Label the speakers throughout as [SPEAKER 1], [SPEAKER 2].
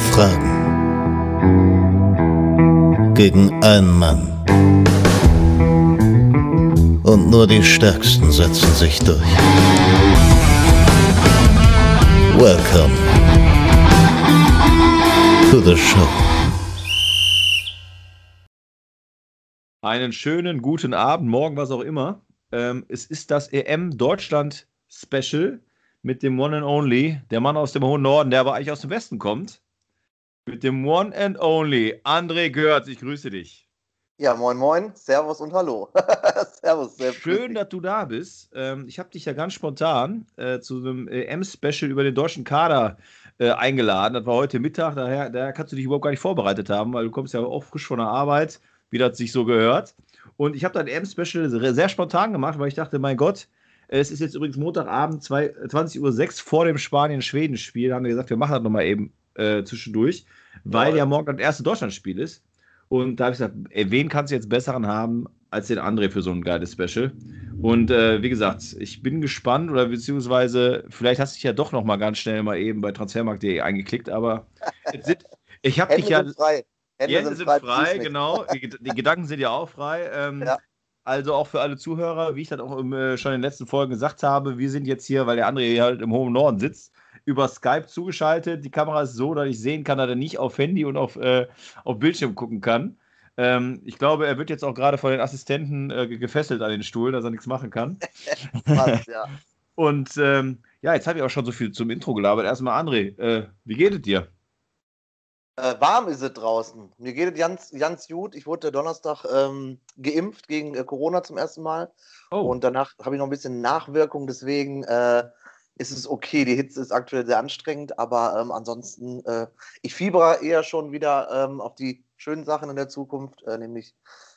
[SPEAKER 1] Fragen gegen einen Mann. Und nur die Stärksten setzen sich durch. Welcome to the show.
[SPEAKER 2] Einen schönen guten Abend, morgen, was auch immer. Ähm, es ist das EM Deutschland Special mit dem One and Only, der Mann aus dem hohen Norden, der aber eigentlich aus dem Westen kommt. Mit dem One and Only, André Görz, ich grüße dich.
[SPEAKER 3] Ja, moin, moin, Servus und Hallo.
[SPEAKER 2] Servus, sehr Schön, dass du da bist. Ähm, ich habe dich ja ganz spontan äh, zu einem EM-Special über den deutschen Kader äh, eingeladen. Das war heute Mittag, daher, daher kannst du dich überhaupt gar nicht vorbereitet haben, weil du kommst ja auch frisch von der Arbeit, wie das sich so gehört. Und ich habe dann EM-Special sehr spontan gemacht, weil ich dachte, mein Gott, es ist jetzt übrigens Montagabend, 20.06 Uhr vor dem Spanien-Schweden-Spiel. haben wir gesagt, wir machen das nochmal eben äh, zwischendurch, weil ja. ja morgen das erste Deutschlandspiel ist. Und da habe ich gesagt, ey, wen kannst du jetzt besseren haben als den André für so ein geiles Special? Und äh, wie gesagt, ich bin gespannt oder beziehungsweise vielleicht hast du dich ja doch nochmal ganz schnell mal eben bei transfermarkt.de eingeklickt, aber sind, ich habe dich ja.
[SPEAKER 3] Sind frei.
[SPEAKER 2] Hände, Hände sind, frei, frei genau. Die, die, Gedanken sind ja auch frei. Ähm, ja. Also auch für alle Zuhörer, wie ich das auch im, äh, schon in den letzten Folgen gesagt habe, wir sind jetzt hier, weil der hier halt im hohen Norden sitzt, über Skype zugeschaltet. Die Kamera ist so, dass ich sehen kann, dass er nicht auf Handy und auf, äh, auf Bildschirm gucken kann. Ähm, ich glaube, er wird jetzt auch gerade von den Assistenten äh, gefesselt an den Stuhl, dass er nichts machen kann. Was, ja. Und ähm, ja, jetzt habe ich auch schon so viel zum Intro gelabert. Erstmal, André, äh, wie geht es dir?
[SPEAKER 3] Äh, warm ist es draußen. Mir geht es ganz, ganz gut. Ich wurde Donnerstag ähm, geimpft gegen äh, Corona zum ersten Mal. Oh. Und danach habe ich noch ein bisschen Nachwirkung. Deswegen äh, ist es okay. Die Hitze ist aktuell sehr anstrengend. Aber ähm, ansonsten, äh, ich fiebere eher schon wieder ähm, auf die schönen Sachen in der Zukunft. Äh, nämlich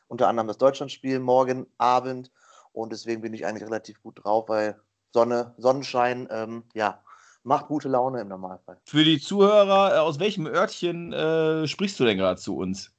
[SPEAKER 3] unter anderem das Deutschlandspiel morgen Abend. Und deswegen bin ich eigentlich relativ gut drauf, weil Sonne, Sonnenschein, ähm, ja, macht gute Laune im Normalfall.
[SPEAKER 2] Für die Zuhörer, äh, aus welchem Örtchen äh, sprichst du denn gerade zu uns?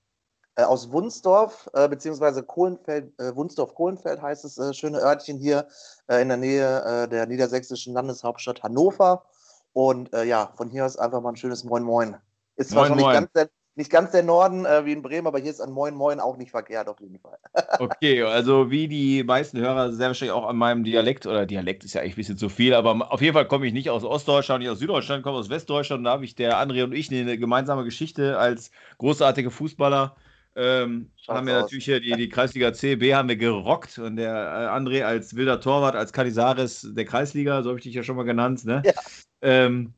[SPEAKER 3] Äh, aus Wunsdorf, äh, beziehungsweise Kohlenfeld, äh, Wunsdorf-Kohlenfeld heißt es, äh, schöne Örtchen hier äh, in der Nähe der niedersächsischen Landeshauptstadt Hannover. Und ja, von hier aus einfach mal ein schönes Moin Moin. Ist zwar schon nicht ganz der nicht ganz der Norden äh, wie in Bremen, aber hier ist ein Moin Moin auch nicht verkehrt auf jeden Fall.
[SPEAKER 2] okay, also wie die meisten Hörer sehr wahrscheinlich auch an meinem Dialekt, oder Dialekt ist ja eigentlich ein bisschen zu viel, aber auf jeden Fall komme ich nicht aus Ostdeutschland, nicht aus Süddeutschland, komme aus Westdeutschland. Da habe ich der André und ich eine gemeinsame Geschichte als großartige Fußballer. Ähm, haben wir natürlich hier die, die Kreisliga C, B haben wir gerockt und der äh, André als wilder Torwart, als Canizares der Kreisliga, so habe ich dich ja schon mal genannt. Ne? Ja. Ähm,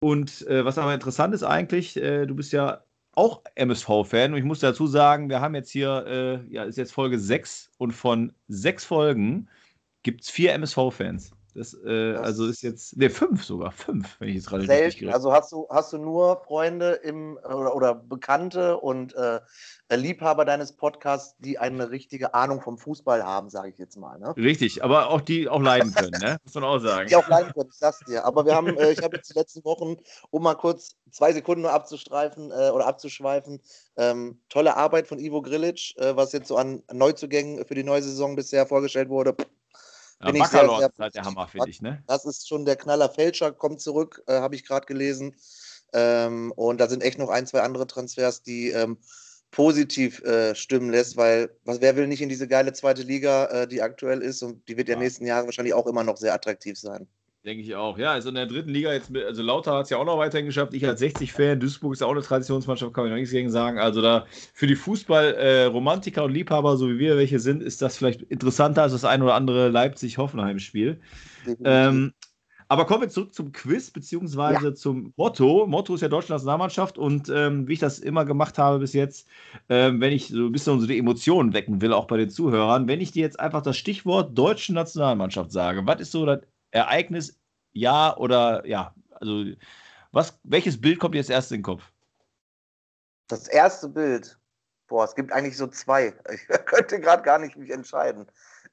[SPEAKER 2] und äh, was aber interessant ist eigentlich, äh, du bist ja auch MSV-Fan und ich muss dazu sagen, wir haben jetzt hier, äh, ja, ist jetzt Folge 6 und von sechs Folgen gibt es vier MSV-Fans. Das, äh, das, also ist jetzt, ne, fünf sogar, fünf, wenn ich jetzt gerade
[SPEAKER 3] richtig gerechnet Also hast du, hast du nur Freunde im, oder, oder Bekannte und äh, Liebhaber deines Podcasts, die eine richtige Ahnung vom Fußball haben, sage ich jetzt mal. Ne?
[SPEAKER 2] Richtig, aber auch die auch leiden können, ne? muss man auch sagen.
[SPEAKER 3] Die auch leiden können, ich sag's dir. Aber wir haben, äh, ich habe jetzt die letzten Wochen, um mal kurz zwei Sekunden nur abzustreifen äh, oder abzuschweifen, ähm, tolle Arbeit von Ivo Grilic, äh, was jetzt so an Neuzugängen für die neue Saison bisher vorgestellt wurde.
[SPEAKER 2] Bin ja, ich sehr, sehr ist halt der Hammer, finde ich. Ne?
[SPEAKER 3] Das ist schon der Knaller. Fälscher kommt zurück, äh, habe ich gerade gelesen. Ähm, und da sind echt noch ein, zwei andere Transfers, die ähm, positiv äh, stimmen lässt, weil was, wer will nicht in diese geile zweite Liga, äh, die aktuell ist und die wird ja, ja nächsten Jahre wahrscheinlich auch immer noch sehr attraktiv sein.
[SPEAKER 2] Denke ich auch. Ja, also in der dritten Liga jetzt, mit, also Lauter hat es ja auch noch weiterhin geschafft. Ich als 60-Fan, Duisburg ist ja auch eine Traditionsmannschaft, kann ich noch nichts gegen sagen. Also da für die Fußball-Romantiker äh, und Liebhaber, so wie wir welche sind, ist das vielleicht interessanter als das ein oder andere Leipzig-Hoffenheim-Spiel. Ähm, aber kommen wir zurück zum Quiz, beziehungsweise ja. zum Motto. Motto ist ja Deutschlands Nationalmannschaft und ähm, wie ich das immer gemacht habe bis jetzt, ähm, wenn ich so ein bisschen so die Emotionen wecken will, auch bei den Zuhörern, wenn ich dir jetzt einfach das Stichwort deutsche Nationalmannschaft sage, was ist so das Ereignis, ja oder ja? Also, was, welches Bild kommt dir jetzt erst in den Kopf?
[SPEAKER 3] Das erste Bild. Boah, es gibt eigentlich so zwei. Ich könnte gerade gar nicht mich entscheiden.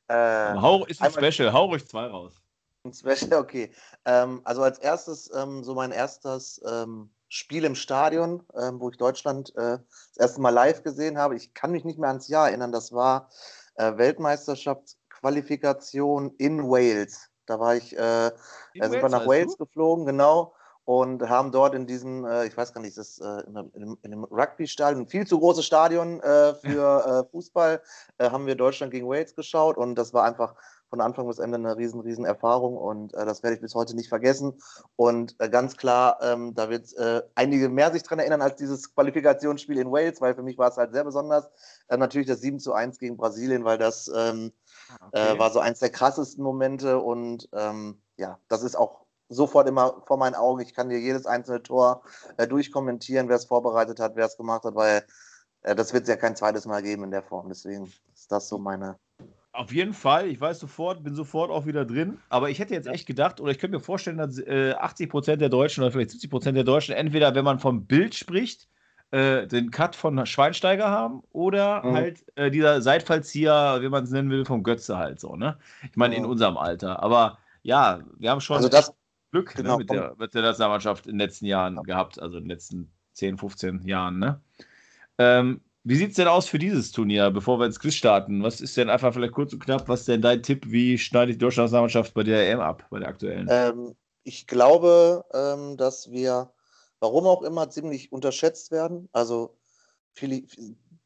[SPEAKER 2] Äh, hau, ist ein Special, hau ruhig zwei raus.
[SPEAKER 3] Ein Special, okay. Ähm, also als erstes, ähm, so mein erstes ähm, Spiel im Stadion, ähm, wo ich Deutschland äh, das erste Mal live gesehen habe. Ich kann mich nicht mehr ans Jahr erinnern. Das war äh, Weltmeisterschaftsqualifikation in Wales. Da war ich, äh, sind wir nach Wales du? geflogen, genau. und haben dort in diesem, äh, ich weiß gar nicht, das äh, in, einem, in einem Rugby-Stadion, viel zu großes Stadion äh, für äh, Fußball, äh, haben wir Deutschland gegen Wales geschaut und das war einfach von Anfang bis Ende eine riesen, riesen Erfahrung und äh, das werde ich bis heute nicht vergessen. Und ganz klar, ähm, da wird einige mehr sich dran erinnern als dieses Qualifikationsspiel in Wales, weil für mich war es halt sehr besonders. natürlich das 7 zu 1 gegen Brasilien, weil das ähm, ah, okay. war so eins der krassesten Momente und ähm, ja, das ist auch sofort immer vor meinen Augen. Ich kann dir jedes einzelne Tor äh, durchkommentieren, wer es vorbereitet hat, wer es gemacht hat, weil äh, das wird es ja kein zweites Mal geben in der Form. Deswegen ist das so meine.
[SPEAKER 2] Auf jeden Fall, ich weiß sofort, bin sofort auch wieder drin. Aber ich hätte jetzt echt gedacht, oder ich könnte mir vorstellen, dass äh, 80 Prozent der Deutschen oder vielleicht 70 Prozent der Deutschen entweder, wenn man vom Bild spricht, äh, den Cut von Schweinsteiger haben oder mhm. halt äh, dieser Seitfallzieher, wie man es nennen will, vom Götze halt so, ne? Ich meine, mhm. in unserem Alter. Aber ja, wir haben schon.
[SPEAKER 3] Also das,
[SPEAKER 2] Glück ne, genau, ne, mit, der, mit der Nationalmannschaft in den letzten Jahren ja. gehabt, also in den letzten 10, 15 Jahren. Ne? Ähm, wie sieht es denn aus für dieses Turnier, bevor wir ins Quiz starten? Was ist denn einfach vielleicht kurz und knapp, was ist denn dein Tipp? Wie schneidet die deutsche Nationalmannschaft bei der EM ab, bei der aktuellen?
[SPEAKER 3] Ähm, ich glaube, ähm, dass wir, warum auch immer, ziemlich unterschätzt werden. Also, viele,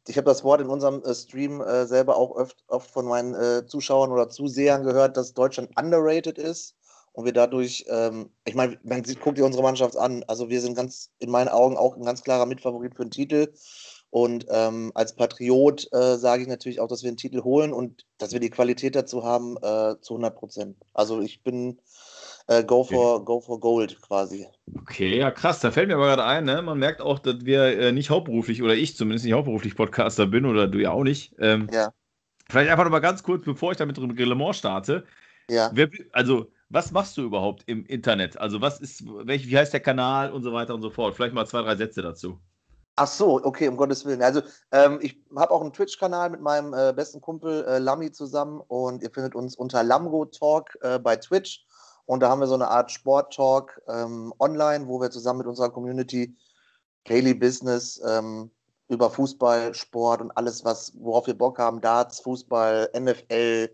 [SPEAKER 3] ich habe das Wort in unserem äh, Stream äh, selber auch oft, oft von meinen äh, Zuschauern oder Zusehern gehört, dass Deutschland underrated ist und wir dadurch, ähm, ich meine, man sieht, guckt ihr unsere Mannschaft an. Also wir sind ganz, in meinen Augen auch ein ganz klarer Mitfavorit für den Titel. Und ähm, als Patriot äh, sage ich natürlich auch, dass wir einen Titel holen und dass wir die Qualität dazu haben äh, zu 100 Prozent. Also ich bin äh, go, for, okay. go for Gold quasi.
[SPEAKER 2] Okay, ja krass. Da fällt mir aber gerade ein, ne? man merkt auch, dass wir äh, nicht hauptberuflich oder ich zumindest nicht hauptberuflich Podcaster bin oder du ja auch nicht. Ähm, ja. Vielleicht einfach noch mal ganz kurz, bevor ich da mit dem Reglement starte. Ja. Wer, also was machst du überhaupt im Internet? Also was ist, welch, wie heißt der Kanal und so weiter und so fort? Vielleicht mal zwei, drei Sätze dazu.
[SPEAKER 3] Ach so, okay, um Gottes Willen. Also ähm, ich habe auch einen Twitch-Kanal mit meinem äh, besten Kumpel äh, Lami zusammen und ihr findet uns unter Lamgo Talk äh, bei Twitch. Und da haben wir so eine Art Sport-Talk ähm, online, wo wir zusammen mit unserer Community Daily Business ähm, über Fußball, Sport und alles, was, worauf wir Bock haben, Darts, Fußball, NFL,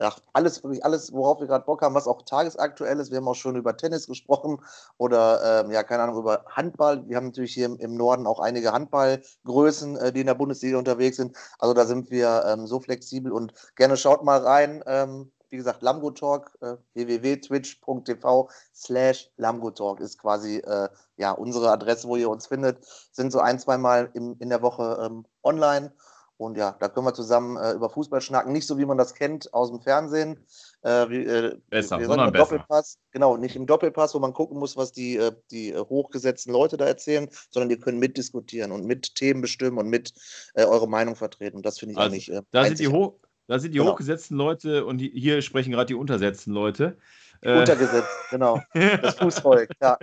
[SPEAKER 3] ja, alles, wirklich alles, worauf wir gerade Bock haben, was auch tagesaktuell ist. Wir haben auch schon über Tennis gesprochen oder, ähm, ja, keine Ahnung, über Handball. Wir haben natürlich hier im, Norden auch einige Handballgrößen, äh, die in der Bundesliga unterwegs sind. Also da sind wir ähm, so flexibel und gerne schaut mal rein. Ähm, wie gesagt, Lamgo Talk, äh, www.twitch.tv slash Lamgo Talk ist quasi äh, ja, unsere Adresse, wo ihr uns findet. Sind so ein, zwei Mal im, in der Woche ähm, online und ja, da können wir zusammen äh, über Fußball schnacken. Nicht so, wie man das kennt aus dem Fernsehen. Äh, wie, äh,
[SPEAKER 2] besser, sondern besser.
[SPEAKER 3] Doppelpass. Genau, nicht im Doppelpass, wo man gucken muss, was die, äh, die äh, hochgesetzten Leute da erzählen, sondern ihr könnt mitdiskutieren und mit Themen bestimmen und mit äh, eure Meinung vertreten. Und das finde ich also, eigentlich.
[SPEAKER 2] da, sind die hoch, da sind die genau. hochgesetzten Leute und die, hier sprechen gerade die untersetzten Leute.
[SPEAKER 3] Untergesetzt, genau. Das Fußvolk, ja.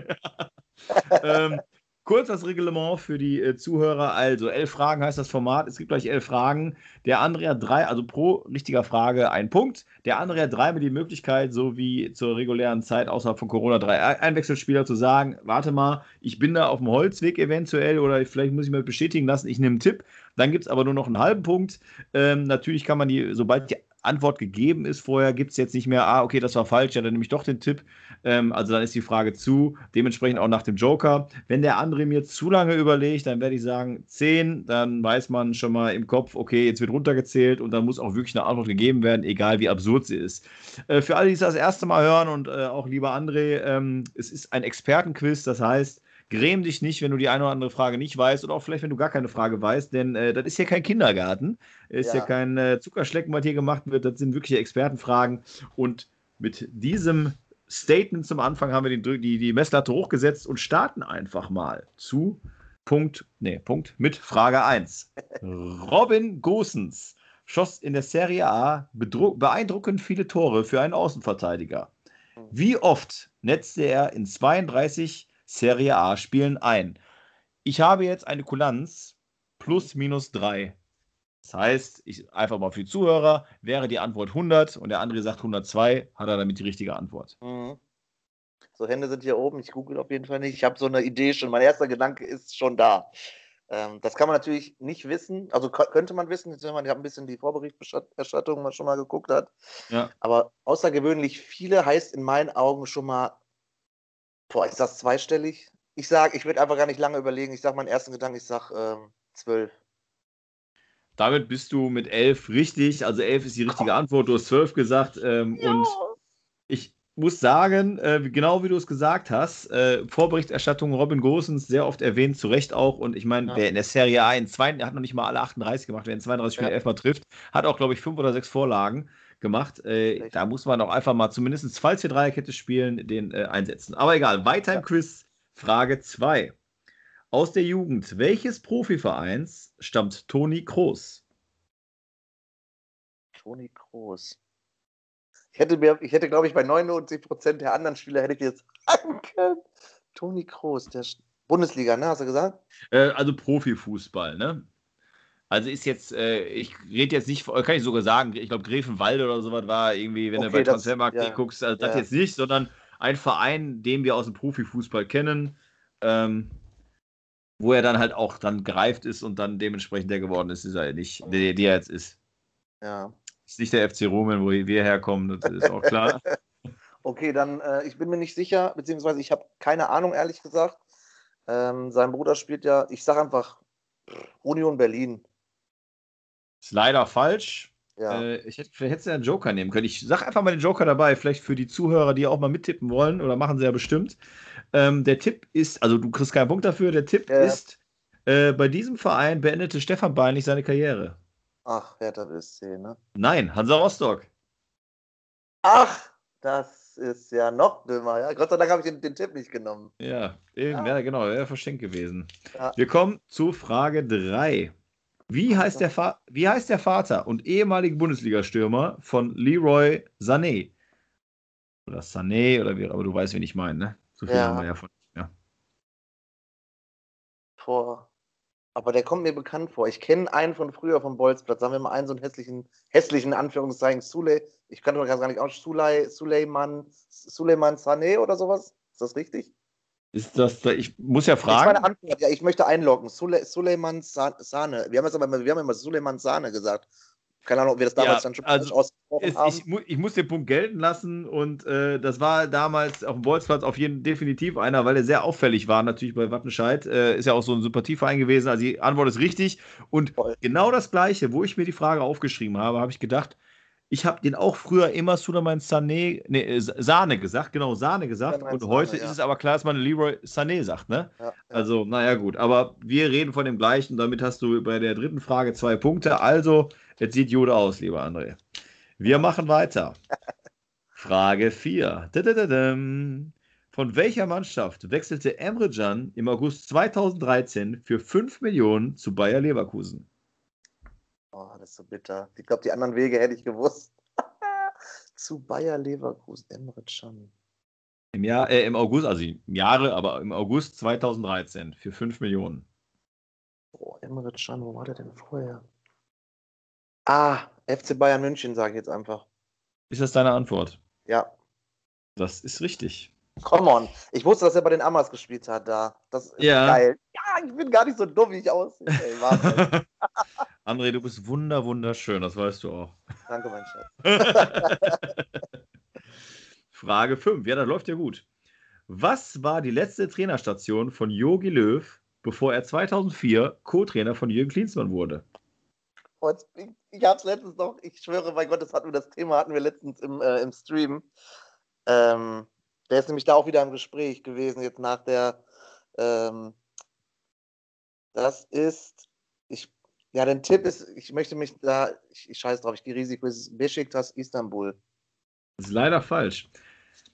[SPEAKER 2] ähm, Kurz das Reglement für die äh, Zuhörer. Also, elf Fragen heißt das Format. Es gibt gleich elf Fragen. Der andere hat drei, also pro richtiger Frage ein Punkt. Der andere hat dreimal die Möglichkeit, so wie zur regulären Zeit außerhalb von Corona, drei Einwechselspieler zu sagen: Warte mal, ich bin da auf dem Holzweg eventuell oder vielleicht muss ich mir bestätigen lassen, ich nehme einen Tipp. Dann gibt es aber nur noch einen halben Punkt. Ähm, natürlich kann man die, sobald die Antwort gegeben ist vorher, gibt es jetzt nicht mehr, ah, okay, das war falsch, ja, dann nehme ich doch den Tipp. Ähm, also dann ist die Frage zu. Dementsprechend auch nach dem Joker. Wenn der andere mir zu lange überlegt, dann werde ich sagen 10, dann weiß man schon mal im Kopf, okay, jetzt wird runtergezählt und dann muss auch wirklich eine Antwort gegeben werden, egal wie absurd sie ist. Äh, für alle, die es das erste Mal hören und äh, auch lieber André, ähm, es ist ein Expertenquiz, das heißt, Gräm dich nicht, wenn du die eine oder andere Frage nicht weißt oder auch vielleicht, wenn du gar keine Frage weißt, denn äh, das ist ja kein Kindergarten. Ist ja, ja kein äh, Zuckerschlecken, was hier gemacht wird. Das sind wirkliche Expertenfragen. Und mit diesem Statement zum Anfang haben wir den, die, die Messlatte hochgesetzt und starten einfach mal zu Punkt, nee, Punkt mit Frage 1. Robin Gosens schoss in der Serie A beeindruckend viele Tore für einen Außenverteidiger. Wie oft netzte er in 32 Serie A-Spielen ein. Ich habe jetzt eine Kulanz plus minus 3. Das heißt, ich, einfach mal für die Zuhörer, wäre die Antwort 100 und der andere sagt 102, hat er damit die richtige Antwort. Mhm.
[SPEAKER 3] So, Hände sind hier oben. Ich google auf jeden Fall nicht. Ich habe so eine Idee schon. Mein erster Gedanke ist schon da. Ähm, das kann man natürlich nicht wissen. Also könnte man wissen, jetzt, wenn man ein bisschen die Vorberichterstattung mal schon mal geguckt hat. Ja. Aber außergewöhnlich viele heißt in meinen Augen schon mal Boah, ich sag zweistellig. Ich sag, ich würde einfach gar nicht lange überlegen. Ich sag meinen ersten Gedanken, ich sag ähm, zwölf.
[SPEAKER 2] Damit bist du mit elf richtig. Also elf ist die richtige Antwort. Du hast zwölf gesagt. Ähm, ja. Und ich muss sagen, äh, genau wie du es gesagt hast, äh, Vorberichterstattung Robin Gosens sehr oft erwähnt, zu Recht auch. Und ich meine, ja. wer in der Serie A in zwei, der hat noch nicht mal alle 38 gemacht, wer in 32 Spielen ja. elfmal trifft, hat auch, glaube ich, fünf oder sechs Vorlagen gemacht. Äh, da muss man auch einfach mal zumindest, falls wir Dreierkette spielen, den äh, einsetzen. Aber egal, weiter im Quiz. Frage 2. Aus der Jugend welches Profivereins stammt Toni Kroos?
[SPEAKER 3] Toni Kroos. Ich hätte, mir, ich hätte, glaube ich, bei 99 Prozent der anderen Spieler hätte ich jetzt sagen können. Toni Kroos, der Bundesliga, ne, hast du gesagt?
[SPEAKER 2] Äh, also Profifußball, ne? Also ist jetzt, äh, ich rede jetzt nicht, kann ich sogar sagen, ich glaube Gräfenwalde oder sowas war irgendwie, wenn okay, du bei Transfermarkt ja, guckst, also das ja. jetzt nicht, sondern ein Verein, den wir aus dem Profifußball kennen, ähm, wo er dann halt auch dann gereift ist und dann dementsprechend der geworden ist, ist er nicht, der, der jetzt ist.
[SPEAKER 3] Ja.
[SPEAKER 2] Ist nicht der FC Roman, wo wir herkommen, das ist auch klar.
[SPEAKER 3] okay, dann, äh, ich bin mir nicht sicher, beziehungsweise ich habe keine Ahnung, ehrlich gesagt. Ähm, sein Bruder spielt ja, ich sage einfach Union Berlin.
[SPEAKER 2] Ist leider falsch. Ja. Äh, ich hätte, vielleicht hättest du ja einen Joker nehmen können. Ich sage einfach mal den Joker dabei, vielleicht für die Zuhörer, die auch mal mittippen wollen, oder machen sie ja bestimmt. Ähm, der Tipp ist, also du kriegst keinen Punkt dafür, der Tipp ja. ist, äh, bei diesem Verein beendete Stefan Beinlich seine Karriere.
[SPEAKER 3] Ach, Hertha BSC, ne?
[SPEAKER 2] Nein, Hansa Rostock.
[SPEAKER 3] Ach, das ist ja noch dümmer, ja. Gott sei Dank habe ich den, den, Tipp nicht genommen.
[SPEAKER 2] Ja, eben, ja. ja genau, wäre verschenkt gewesen. Wir kommen zu Frage 3. Wie heißt, der wie heißt der Vater und ehemalige Bundesliga-Stürmer von Leroy Sané? Oder Sané, oder wie, aber du weißt, wen ich meine, ne? So viel ja. haben wir ja von. Ja.
[SPEAKER 3] Vor. Aber der kommt mir bekannt vor. Ich kenne einen von früher vom Bolzplatz. Sagen wir mal einen so einen hässlichen, hässlichen Anführungszeichen, Sule, ich kann doch gar nicht aus, Suley, Suleiman, Suleiman Sané oder sowas. Ist das richtig?
[SPEAKER 2] Ist das, ich muss ja fragen. Das ist meine
[SPEAKER 3] Antwort, ja, ich möchte einloggen. Sule, Suleiman Sahne. Wir haben, jetzt aber, wir haben immer Suleiman Sahne gesagt. Keine Ahnung, ob wir das damals ja, dann schon
[SPEAKER 2] also ausgesprochen ist, haben. Ich, mu ich, muss den Punkt gelten lassen und äh, das war damals auf dem Bolzplatz auf jeden definitiv einer, weil er sehr auffällig war, natürlich bei Wattenscheid. Äh, ist ja auch so ein Sympathieverein gewesen. Also die Antwort ist richtig. Und Voll. genau das Gleiche, wo ich mir die Frage aufgeschrieben habe, habe ich gedacht, ich habe den auch früher immer Suleiman Sané, nee, äh, Sahne gesagt, genau, Sahne gesagt. Und heute Sahne, ja. ist es aber klar, dass man Leroy Sané sagt, ne? Ja, ja. Also, naja, gut. Aber wir reden von dem gleichen. Damit hast du bei der dritten Frage zwei Punkte. Also, jetzt sieht Jude aus, lieber André. Wir machen weiter. Frage 4. Von welcher Mannschaft wechselte Emre Can im August 2013 für 5 Millionen zu Bayer Leverkusen?
[SPEAKER 3] Oh, das ist so bitter. Ich glaube, die anderen Wege hätte ich gewusst. Zu Bayer Leverkusen, Emre Can.
[SPEAKER 2] Im Jahr, äh, im August, also im Jahre, aber im August 2013 für 5 Millionen.
[SPEAKER 3] Oh, Emre Can, wo war der denn vorher? Ah, FC Bayern München, sage ich jetzt einfach.
[SPEAKER 2] Ist das deine Antwort?
[SPEAKER 3] Ja.
[SPEAKER 2] Das ist richtig.
[SPEAKER 3] Come on. Ich wusste, dass er bei den Amas gespielt hat da. Das ist ja. geil. Ja, ich bin gar nicht so dumm, wie ich aussehe. Ey,
[SPEAKER 2] André, du bist wunder, wunderschön, das weißt du auch.
[SPEAKER 3] Danke, mein Schatz.
[SPEAKER 2] Frage 5. Ja, das läuft ja gut. Was war die letzte Trainerstation von Jogi Löw, bevor er 2004 Co-Trainer von Jürgen Klinsmann wurde?
[SPEAKER 3] Ich, habe es letztens noch, ich schwöre, mein Gott, das hatten wir, das Thema hatten wir letztens im, äh, im Stream. Ähm, der ist nämlich da auch wieder im Gespräch gewesen, jetzt nach der. Ähm, das ist, ja, der Tipp ist, ich möchte mich da, ich, ich scheiße drauf, ich gehe Risiko, es ist Besiktas Istanbul.
[SPEAKER 2] Das ist leider falsch.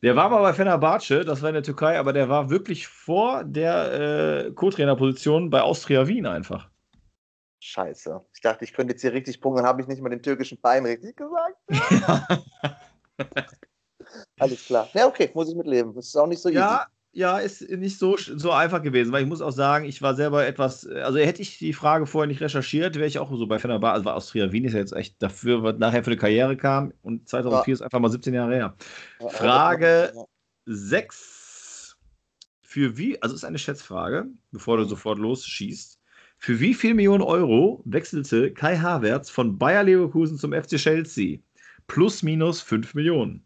[SPEAKER 2] Der war mal bei Fenerbahce, das war in der Türkei, aber der war wirklich vor der äh, Co-Trainer-Position bei Austria Wien einfach.
[SPEAKER 3] Scheiße. Ich dachte, ich könnte jetzt hier richtig punkten, dann habe ich nicht mal den türkischen Verein richtig gesagt. Ja. Alles klar. Ja, okay, muss ich mitleben. Das ist auch nicht so
[SPEAKER 2] easy ja, ist nicht so, so einfach gewesen, weil ich muss auch sagen, ich war selber etwas, also hätte ich die Frage vorher nicht recherchiert, wäre ich auch so bei Fenerbahce, also war Austria Wien ist ja jetzt echt dafür, was nachher für eine Karriere kam und 2004 ja. ist einfach mal 17 Jahre her. Ja, Frage ja. 6. Für wie, also ist eine Schätzfrage, bevor du mhm. sofort losschießt. Für wie viel Millionen Euro wechselte Kai Havertz von Bayer Leverkusen zum FC Chelsea? Plus minus 5 Millionen.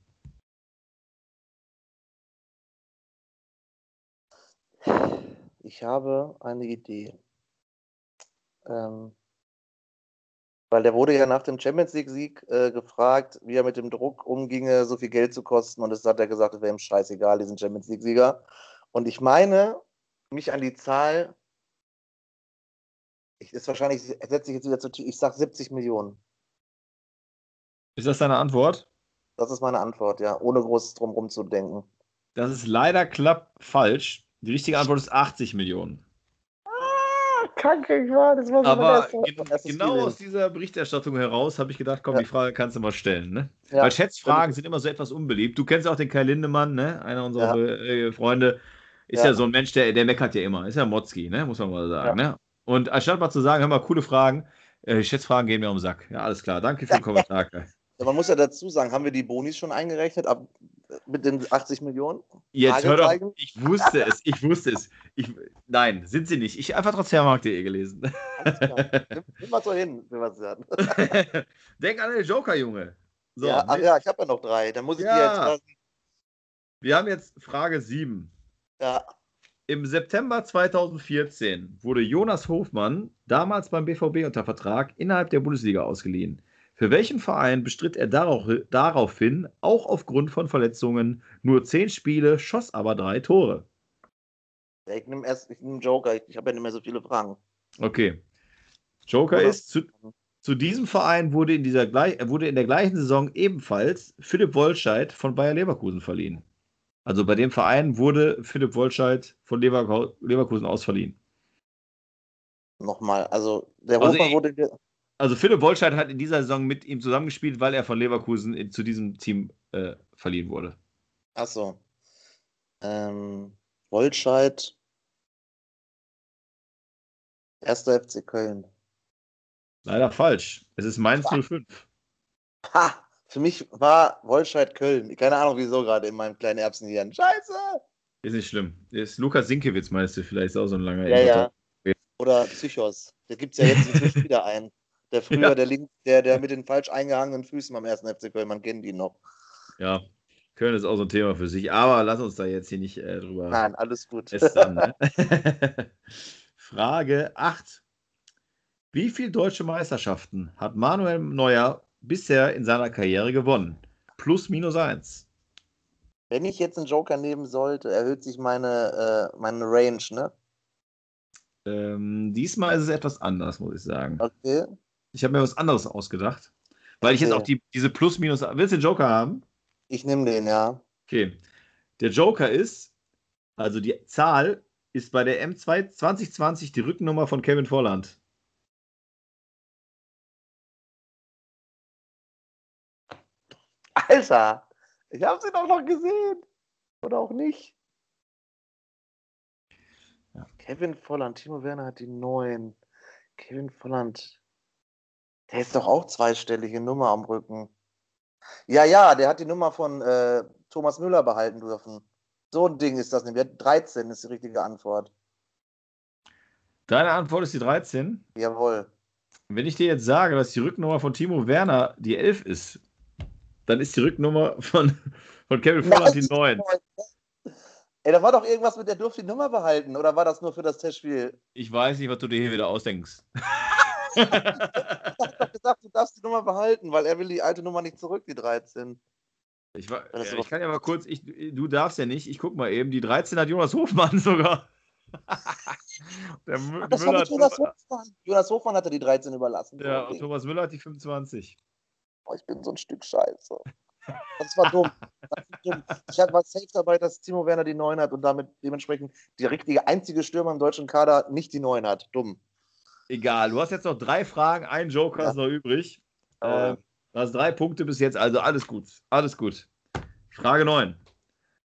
[SPEAKER 3] Ich habe eine Idee. Ähm, weil der wurde ja nach dem Champions League-Sieg äh, gefragt, wie er mit dem Druck umginge, so viel Geld zu kosten. Und das hat er gesagt, es wäre ihm scheißegal, diesen Champions League-Sieger. Und ich meine, mich an die Zahl, ich, ist wahrscheinlich, setze ich jetzt wieder zu, ich sage 70 Millionen.
[SPEAKER 2] Ist das deine Antwort?
[SPEAKER 3] Das ist meine Antwort, ja, ohne groß drum rumzudenken.
[SPEAKER 2] Das ist leider klapp falsch. Die richtige Antwort ist 80 Millionen.
[SPEAKER 3] Ah, kacke, ich war, das war so
[SPEAKER 2] Aber gen genau Feeling. aus dieser Berichterstattung heraus habe ich gedacht, komm, ja. die Frage kannst du mal stellen. Ne? Ja. Weil Schätzfragen sind immer so etwas unbeliebt. Du kennst auch den Kai Lindemann, ne? einer unserer ja. Äh, Freunde. Ist ja. so ein Mensch, der, der meckert ja immer. Ist ja Motzki, ne? muss man mal sagen. Ne? Und anstatt mal zu sagen, hör mal, coole Fragen, äh, Schätzfragen gehen mir um den Sack. Ja, alles klar. Danke für den Kommentar,
[SPEAKER 3] man muss ja dazu sagen, haben wir die Bonis schon eingerechnet ab, mit den 80 Millionen?
[SPEAKER 2] Jetzt hör doch, ich wusste es, ich wusste es. Ich, nein, sind sie nicht. Ich habe einfach transfermarkt.de gelesen.
[SPEAKER 3] Nimm mal so hin, Sebastian.
[SPEAKER 2] Denk an den Joker, Junge.
[SPEAKER 3] So, ja, ach ja, ich habe ja noch drei. Dann muss ich ja. die jetzt.
[SPEAKER 2] Wir haben jetzt Frage 7.
[SPEAKER 3] Ja.
[SPEAKER 2] Im September 2014 wurde Jonas Hofmann, damals beim BVB unter Vertrag, innerhalb der Bundesliga ausgeliehen. Für welchen Verein bestritt er darauf, daraufhin, auch aufgrund von Verletzungen, nur zehn Spiele, schoss aber drei Tore?
[SPEAKER 3] Ich nehme erst ich nehm Joker, ich, habe ja nicht mehr so viele Fragen.
[SPEAKER 2] Okay. Joker Oder? ist, zu, zu, diesem Verein wurde in, dieser, wurde in der gleichen Saison ebenfalls Philipp Wollscheid von Bayer Leverkusen verliehen. Also bei dem Verein wurde Philipp Wollscheid von Leverkusen aus verliehen.
[SPEAKER 3] Nochmal, also der also Hofmann wurde
[SPEAKER 2] also Philipp Wollscheid hat in dieser Saison mit ihm zusammengespielt, weil er von Leverkusen zu diesem Team äh, verliehen wurde.
[SPEAKER 3] Achso. Ähm, Wollscheid. Erster FC Köln.
[SPEAKER 2] Leider falsch. Es ist Mainz 05.
[SPEAKER 3] Ha! Für mich war Wollscheid Köln. Keine Ahnung, wieso gerade in meinem kleinen Erbsenhirn. Scheiße!
[SPEAKER 2] Ist nicht schlimm. Ist Lukas Sinkewitz, meinst du, vielleicht ist auch so ein langer
[SPEAKER 3] Ja, ja. Oder Psychos. Da gibt es ja jetzt wieder einen. Der früher, ja. der, Link, der, der mit den falsch eingehangenen Füßen beim ersten FC Köln, man kennt ihn noch.
[SPEAKER 2] Ja, Köln ist auch so ein Thema für sich, aber lass uns da jetzt hier nicht äh, drüber.
[SPEAKER 3] Nein, alles gut.
[SPEAKER 2] An, ne? Frage 8. Wie viele deutsche Meisterschaften hat Manuel Neuer bisher in seiner Karriere gewonnen? Plus, minus eins.
[SPEAKER 3] Wenn ich jetzt einen Joker nehmen sollte, erhöht sich meine, äh, meine Range, ne?
[SPEAKER 2] Ähm, diesmal ist es etwas anders, muss ich sagen.
[SPEAKER 3] Okay.
[SPEAKER 2] Ich habe mir was anderes ausgedacht. Weil okay. ich jetzt auch die, diese Plus-Minus. Willst du den Joker haben?
[SPEAKER 3] Ich nehme den, ja.
[SPEAKER 2] Okay. Der Joker ist, also die Zahl ist bei der M2 2020 die Rückennummer von Kevin Volland.
[SPEAKER 3] Alter, ich habe sie doch noch gesehen. Oder auch nicht. Ja. Kevin Volland, Timo Werner hat die 9. Kevin Volland. Der ist doch auch zweistellige Nummer am Rücken. Ja, ja, der hat die Nummer von äh, Thomas Müller behalten dürfen. So ein Ding ist das nämlich. 13 ist die richtige Antwort.
[SPEAKER 2] Deine Antwort ist die 13?
[SPEAKER 3] Jawohl.
[SPEAKER 2] Wenn ich dir jetzt sage, dass die Rücknummer von Timo Werner die 11 ist, dann ist die Rücknummer von, von Kevin Volland die 9.
[SPEAKER 3] Ey, da war doch irgendwas mit, der durfte die Nummer behalten. Oder war das nur für das Testspiel?
[SPEAKER 2] Ich weiß nicht, was du dir hier wieder ausdenkst.
[SPEAKER 3] Ich hab doch gesagt, du darfst die Nummer behalten, weil er will die alte Nummer nicht zurück, die 13.
[SPEAKER 2] Ich, war, ja, ich kann ja mal kurz, ich, du darfst ja nicht, ich guck mal eben, die 13 hat Jonas Hofmann sogar.
[SPEAKER 3] Der Ach, das Müller war Jonas Hofmann. Jonas Hofmann hatte die 13 überlassen.
[SPEAKER 2] Ja, und Thomas Müller hat die 25.
[SPEAKER 3] Oh, ich bin so ein Stück Scheiße. Das war dumm. Das dumm. Ich war safe dabei, dass Timo Werner die 9 hat und damit dementsprechend die richtige einzige Stürmer im deutschen Kader nicht die 9 hat. Dumm.
[SPEAKER 2] Egal, du hast jetzt noch drei Fragen, ein Joker ja. ist noch übrig. Äh, du hast drei Punkte bis jetzt, also alles gut. Alles gut. Frage 9.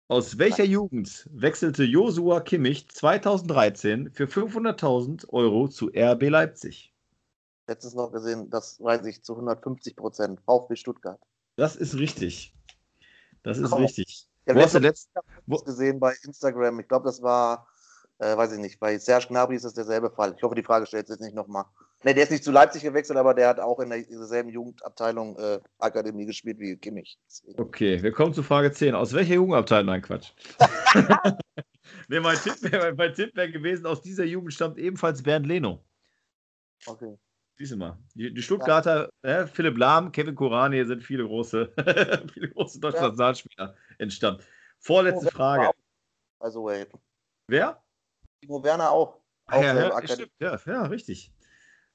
[SPEAKER 2] Aus welcher Jugend wechselte Josua Kimmich 2013 für 500.000 Euro zu RB Leipzig?
[SPEAKER 3] Letztes noch gesehen, das weiß ich zu 150 Prozent. VfB Stuttgart.
[SPEAKER 2] Das ist richtig. Das ist
[SPEAKER 3] oh.
[SPEAKER 2] richtig.
[SPEAKER 3] Ja, Wo hast du letzt... gesehen bei Instagram? Ich glaube, das war, äh, weiß ich nicht, bei Serge Gnabry ist das derselbe Fall. Ich hoffe, die Frage stellt sich jetzt nicht nochmal. Ne, der ist nicht zu Leipzig gewechselt, aber der hat auch in derselben Jugendabteilung äh, Akademie gespielt wie Kimmich.
[SPEAKER 2] Okay, wir kommen zu Frage 10. Aus welcher Jugendabteilung? Nein, Quatsch. Nee, mein Tipp wäre wär gewesen, aus dieser Jugend stammt ebenfalls Bernd Leno.
[SPEAKER 3] Okay.
[SPEAKER 2] Siehst du mal. Die, die Stuttgarter, ja. äh, Philipp Lahm, Kevin Korani sind viele große, viele große deutsche ja. Entstanden. Vorletzte Frage.
[SPEAKER 3] Also, wait.
[SPEAKER 2] Wer?
[SPEAKER 3] Timo Werner auch.
[SPEAKER 2] auch ja, ja, stimmt. Ja, ja, richtig.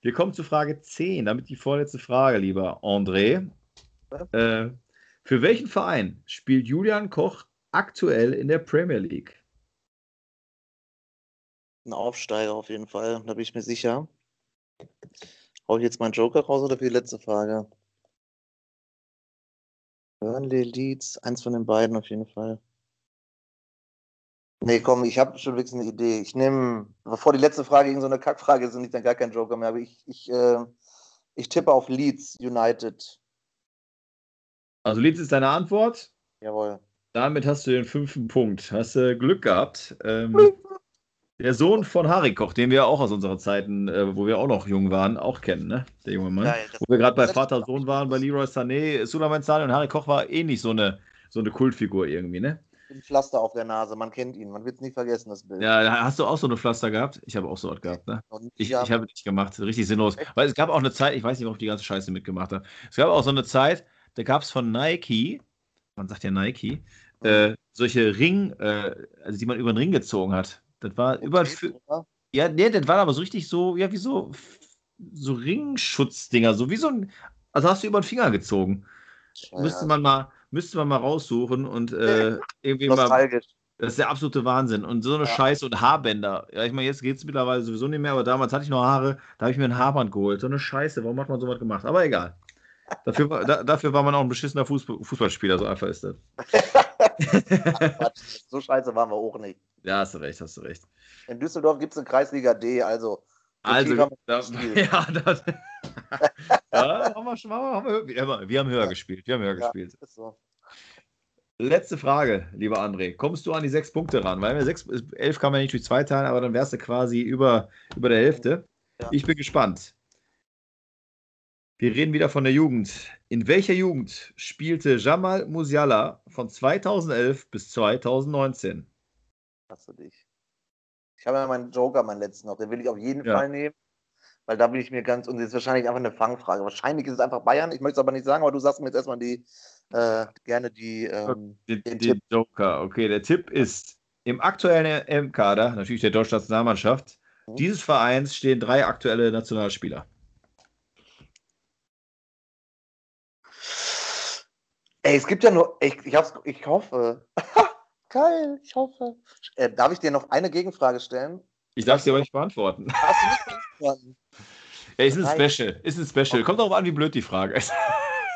[SPEAKER 2] Wir kommen zu Frage 10, damit die vorletzte Frage, lieber André. Äh, für welchen Verein spielt Julian Koch aktuell in der Premier League?
[SPEAKER 3] Ein Aufsteiger auf jeden Fall, da bin ich mir sicher. Hau ich jetzt meinen Joker raus oder für die letzte Frage? Burnley, Leeds, eins von den beiden auf jeden Fall. Nee, komm, ich habe schon wirklich eine Idee. Ich nehme, bevor die letzte Frage gegen so eine Kackfrage ist und ich dann gar kein Joker mehr, aber ich, ich, äh, ich tippe auf Leeds United.
[SPEAKER 2] Also Leeds ist deine Antwort?
[SPEAKER 3] Jawohl.
[SPEAKER 2] Damit hast du den fünften Punkt. Hast du Glück gehabt. Ähm, der Sohn von Harry Koch, den wir auch aus unserer Zeiten, äh, wo wir auch noch jung waren, auch kennen, ne? Der junge Mann. Ja, wo wir gerade bei Vater Sohn waren, bei Leroy Sané, Sulaiman Sané und Harry Koch war eh nicht so eine, so eine Kultfigur irgendwie, ne?
[SPEAKER 3] Ein Pflaster auf der Nase, man kennt ihn, man wird es nie vergessen, das Bild.
[SPEAKER 2] Ja, hast du auch so eine Pflaster gehabt? Ich habe auch so was gehabt, ne? Ich, ich habe nicht gemacht, richtig sinnlos. Weil es gab auch eine Zeit, ich weiß nicht, ob ich die ganze Scheiße mitgemacht habe. Es gab auch so eine Zeit, da gab es von Nike, man sagt ja Nike, mhm. äh, solche Ring, äh, also die man über den Ring gezogen hat. Das war okay, über. Ja, nee, das war aber so richtig so, ja, wie so, so Ringschutzddinger, so wie so ein. Also hast du über den Finger gezogen. Ja, müsste man mal, müsste man mal raussuchen und äh, irgendwie mal. Das ist der absolute Wahnsinn. Und so eine ja. Scheiße und Haarbänder. Ja, ich meine, jetzt geht es mittlerweile sowieso nicht mehr, aber damals hatte ich noch Haare, da habe ich mir ein Haarband geholt. So eine Scheiße, warum hat man sowas gemacht? Aber egal. Dafür, war, da, dafür war man auch ein beschissener Fußball, Fußballspieler, so einfach ist das.
[SPEAKER 3] so scheiße waren wir auch nicht.
[SPEAKER 2] Ja, hast du recht, hast du recht.
[SPEAKER 3] In Düsseldorf gibt es eine Kreisliga D, also.
[SPEAKER 2] Also, das, ja, das, ja, haben wir schon haben wir, wir, haben höher ja. gespielt. Wir haben höher ja, gespielt. So. Letzte Frage, lieber André. Kommst du an die sechs Punkte ran? Weil sechs, elf kann man nicht durch zwei teilen, aber dann wärst du quasi über, über der Hälfte. Ja. Ich bin gespannt. Wir reden wieder von der Jugend. In welcher Jugend spielte Jamal Musiala von 2011 bis 2019?
[SPEAKER 3] Hast du dich. Ich habe ja meinen Joker, meinen letzten noch. Den will ich auf jeden. Fall nehmen. Weil da bin ich mir ganz, und das ist wahrscheinlich einfach eine Fangfrage. Wahrscheinlich ist es einfach Bayern. Ich möchte es aber nicht sagen, aber du sagst mir jetzt erstmal die, äh, gerne die, ähm,
[SPEAKER 2] den, den, den Joker. Okay, der Tipp ist, im aktuellen M-Kader, natürlich der deutschen Nationalmannschaft, mhm. dieses Vereins stehen drei aktuelle Nationalspieler.
[SPEAKER 3] Ey, es gibt ja nur, ich, ich, ich hoffe, Geil, ich hoffe. Äh, darf ich dir noch eine Gegenfrage stellen?
[SPEAKER 2] Ich darf sie aber nicht beantworten. Hast du nicht beantworten? Ja, ist ein Special. Ist ein Special. Kommt darauf an, wie blöd die Frage ist.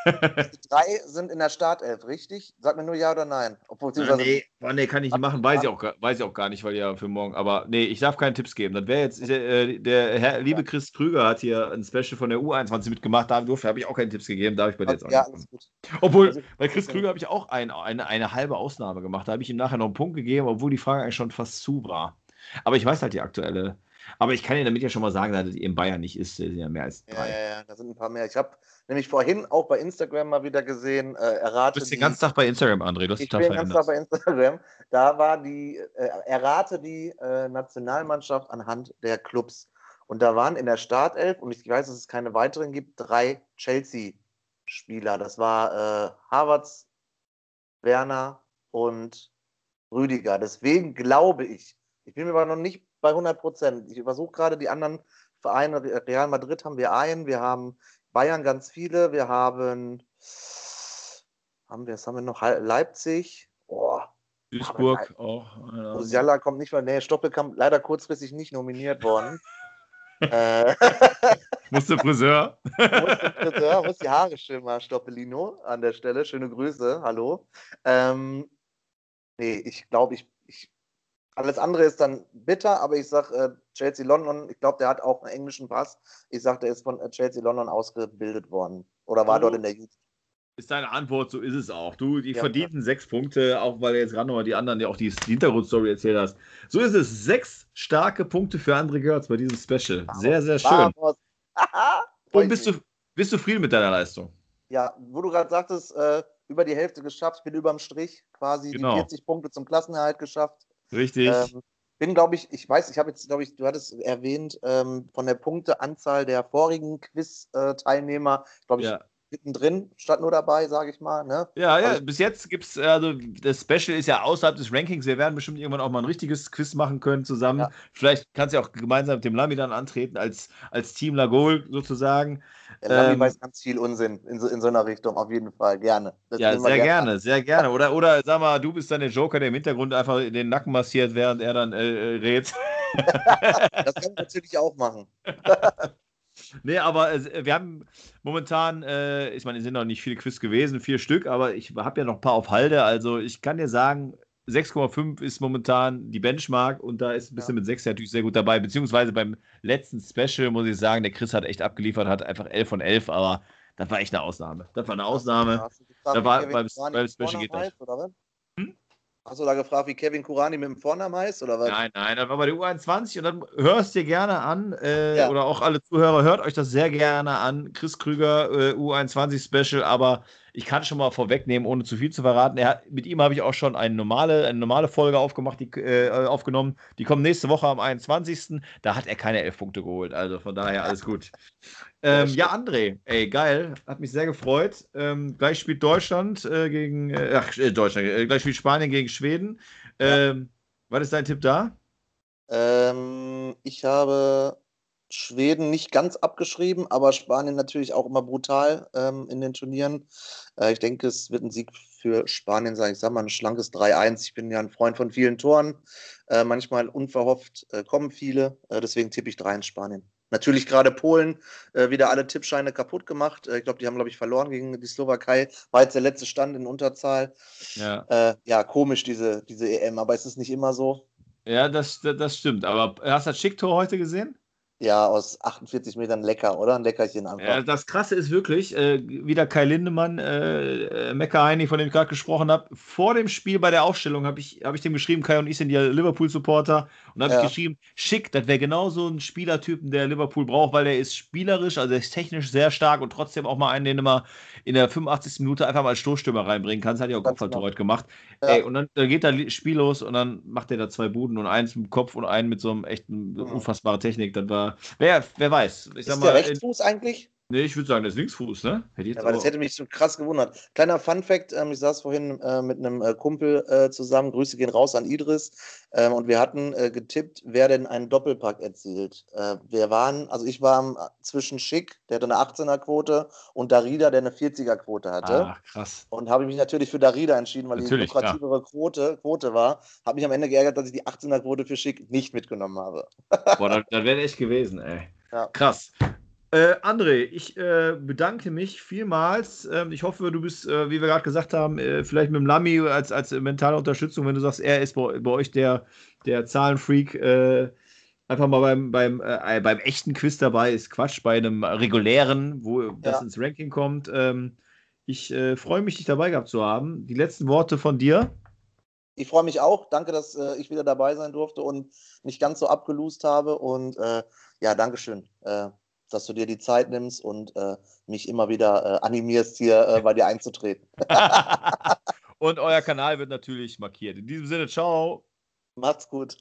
[SPEAKER 3] Die drei sind in der Startelf, richtig? Sag mir nur ja oder nein.
[SPEAKER 2] Obwohl, nee, oh, nee, kann ich nicht machen. Weiß ich, auch, weiß ich auch gar nicht, weil ja für morgen. Aber nee, ich darf keine Tipps geben. Das wäre jetzt, äh, der Herr, liebe Chris Krüger hat hier ein Special von der U21 mitgemacht. Da durfte, habe ich auch keine Tipps gegeben. Darf ich bei dir jetzt auch ja, nicht. Gut. Obwohl, also, bei Chris Krüger habe ich auch ein, eine, eine halbe Ausnahme gemacht. Da habe ich ihm nachher noch einen Punkt gegeben, obwohl die Frage eigentlich schon fast zu war. Aber ich weiß halt die aktuelle. Aber ich kann Ihnen damit ja schon mal sagen, dass es in Bayern nicht ist. Sind ja mehr als
[SPEAKER 3] drei. Ja, ja, ja, da sind ein paar mehr. Ich habe nämlich vorhin auch bei Instagram mal wieder gesehen, äh, errate.
[SPEAKER 2] Du bist den ganzen Tag bei Instagram, André. Du hast
[SPEAKER 3] ich bin den ganzen Tag bei Instagram. Da war die, äh, errate die äh, Nationalmannschaft anhand der Clubs. Und da waren in der Startelf, und ich weiß, dass es keine weiteren gibt, drei Chelsea-Spieler. Das war äh, Havertz, Werner und Rüdiger. Deswegen glaube ich, ich bin mir aber noch nicht bei 100 Prozent. Ich versuche gerade die anderen Vereine, Real Madrid haben wir einen, wir haben Bayern ganz viele. Wir haben, haben wir, was haben wir noch? Leipzig. Oh,
[SPEAKER 2] Duisburg auch.
[SPEAKER 3] Ja. Musiala kommt nicht mal. Nee, Stoppelkamp leider kurzfristig nicht nominiert worden. äh,
[SPEAKER 2] musste Friseur.
[SPEAKER 3] musste Friseur, muss die Haare schön mal, Stoppelino an der Stelle. Schöne Grüße, hallo. Ähm, nee, ich glaube, ich, ich alles andere ist dann bitter, aber ich sage äh, Chelsea London, ich glaube, der hat auch einen englischen Pass. Ich sage, der ist von äh, Chelsea London ausgebildet worden oder war oh. dort in der Jugend.
[SPEAKER 2] Ist deine Antwort, so ist es auch. Du, die ja, verdienten ja. sechs Punkte, auch weil jetzt gerade nochmal die anderen, die auch die, die Hintergrundstory erzählt hast. So ist es. Sechs starke Punkte für André Görz bei diesem Special. Sehr, sehr schön. Und bist du, bist du zufrieden mit deiner Leistung?
[SPEAKER 3] Ja, wo du gerade sagtest, äh, über die Hälfte geschafft, bin überm Strich, quasi genau. die 40 Punkte zum Klassenerhalt geschafft.
[SPEAKER 2] Richtig.
[SPEAKER 3] Ähm, bin, glaube ich, ich weiß, ich habe jetzt, glaube ich, du hattest erwähnt, ähm, von der Punkteanzahl der vorigen Quiz-Teilnehmer, glaube ich, ja. mittendrin, statt nur dabei, sage ich mal. Ne?
[SPEAKER 2] Ja, ja, also, bis jetzt gibt es, also das Special ist ja außerhalb des Rankings. Wir werden bestimmt irgendwann auch mal ein richtiges Quiz machen können zusammen. Ja. Vielleicht kannst du ja auch gemeinsam mit dem Lami dann antreten, als, als Team Lagol sozusagen.
[SPEAKER 3] Lami ähm, weiß ganz viel Unsinn in so, in so einer Richtung, auf jeden Fall, gerne.
[SPEAKER 2] Das ja, sehr gerne, gerne sehr gerne. Oder, oder sag mal, du bist dann der Joker, der im Hintergrund einfach den Nacken massiert, während er dann äh, äh redet.
[SPEAKER 3] das kann man natürlich auch machen.
[SPEAKER 2] nee, aber äh, wir haben momentan, äh, ich meine, es sind noch nicht viele Quiz gewesen, vier Stück, aber ich habe ja noch ein paar auf Halde. Also ich kann dir sagen, 6,5 ist momentan die Benchmark und da ist ein bisschen ja. mit 6 natürlich sehr gut dabei. Beziehungsweise beim letzten Special muss ich sagen, der Chris hat echt abgeliefert, hat einfach 11 von 11, aber das war echt eine Ausnahme. Das war eine Ausnahme. Da war beim, beim Special geht das.
[SPEAKER 3] Hast du da gefragt, wie Kevin Kurani mit dem Vornamen heißt? Oder was?
[SPEAKER 2] Nein, nein, das war bei der U21 und dann hörst du dir gerne an, äh, ja. oder auch alle Zuhörer, hört euch das sehr gerne an. Chris Krüger, äh, U21 Special, aber ich kann schon mal vorwegnehmen, ohne zu viel zu verraten. Er, mit ihm habe ich auch schon eine normale, eine normale Folge aufgemacht, die, äh, aufgenommen. Die kommt nächste Woche am 21. Da hat er keine elf Punkte geholt. Also von daher alles gut. Ähm, ja, André, ey, geil. Hat mich sehr gefreut. Ähm, gleich spielt Deutschland äh, gegen, äh, ach, äh, Deutschland, äh, gleich spielt Spanien gegen Schweden. Ähm, ja. Was ist dein Tipp da?
[SPEAKER 3] Ähm, ich habe Schweden nicht ganz abgeschrieben, aber Spanien natürlich auch immer brutal ähm, in den Turnieren. Äh, ich denke, es wird ein Sieg für Spanien sein. Ich sage mal ein schlankes 3-1. Ich bin ja ein Freund von vielen Toren. Äh, manchmal unverhofft äh, kommen viele. Äh, deswegen tippe ich 3 in Spanien. Natürlich gerade Polen äh, wieder alle Tippscheine kaputt gemacht. Äh, ich glaube, die haben, glaube ich, verloren gegen die Slowakei. War jetzt der letzte Stand in Unterzahl. Ja, ja komisch, diese, diese EM, aber es ist nicht immer so.
[SPEAKER 2] Ja, das, das stimmt. Aber hast du das Schicktor heute gesehen?
[SPEAKER 3] Ja, aus 48 Metern lecker, oder? Ein Leckerchen
[SPEAKER 2] einfach. Ja, das Krasse ist wirklich, äh, wieder Kai Lindemann, äh, äh Mecker Heini, von dem ich gerade gesprochen habe. Vor dem Spiel bei der Aufstellung habe ich, hab ich dem geschrieben, Kai und ich sind ja Liverpool-Supporter. Und habe ja. ich geschrieben, schick, das wäre genau so ein Spielertypen, der Liverpool braucht, weil er ist spielerisch, also er ist technisch sehr stark und trotzdem auch mal einen, den mal in der 85. Minute einfach mal als Stoßstürmer reinbringen kannst. Hat ja auch Kopfballtorwart genau. gemacht. Ja. Ey, und dann, dann geht da Spiel los und dann macht er da zwei Buden und eins mit dem Kopf und einen mit so einem echten, mhm. unfassbare Technik. Das war wer, wer weiß.
[SPEAKER 3] Ich ist mal, der Rechtsfuß eigentlich?
[SPEAKER 2] Nee, ich würde sagen, der ist Linksfuß, ne?
[SPEAKER 3] Hätte ja, aber das hätte mich so krass gewundert. Kleiner Fun-Fact: ähm, Ich saß vorhin äh, mit einem äh, Kumpel äh, zusammen. Grüße gehen raus an Idris. Ähm, und wir hatten äh, getippt, wer denn einen Doppelpack erzielt. Äh, wir waren, also ich war zwischen Schick, der hatte eine 18er-Quote, und Darida, der eine 40er-Quote hatte.
[SPEAKER 2] Ach, krass.
[SPEAKER 3] Und habe mich natürlich für Darida entschieden, weil natürlich, die lukrativere Quote, Quote war. Habe mich am Ende geärgert, dass ich die 18er-Quote für Schick nicht mitgenommen habe.
[SPEAKER 2] Boah, das, das wäre echt gewesen, ey. Ja. Krass. Äh, André, ich äh, bedanke mich vielmals. Ähm, ich hoffe, du bist, äh, wie wir gerade gesagt haben, äh, vielleicht mit dem Lami als, als mentale Unterstützung, wenn du sagst, er ist bei, bei euch der, der Zahlenfreak. Äh, einfach mal beim, beim, äh, beim echten Quiz dabei ist Quatsch, bei einem regulären, wo ja. das ins Ranking kommt. Ähm, ich freue mich, dich dabei gehabt zu haben. Die letzten Worte von dir.
[SPEAKER 3] Ich freue mich auch. Danke, dass ich wieder dabei sein durfte und nicht ganz so abgelust habe. Und ja, Dankeschön dass du dir die Zeit nimmst und äh, mich immer wieder äh, animierst, hier äh, bei dir einzutreten.
[SPEAKER 2] und euer Kanal wird natürlich markiert. In diesem Sinne, ciao.
[SPEAKER 3] Macht's gut.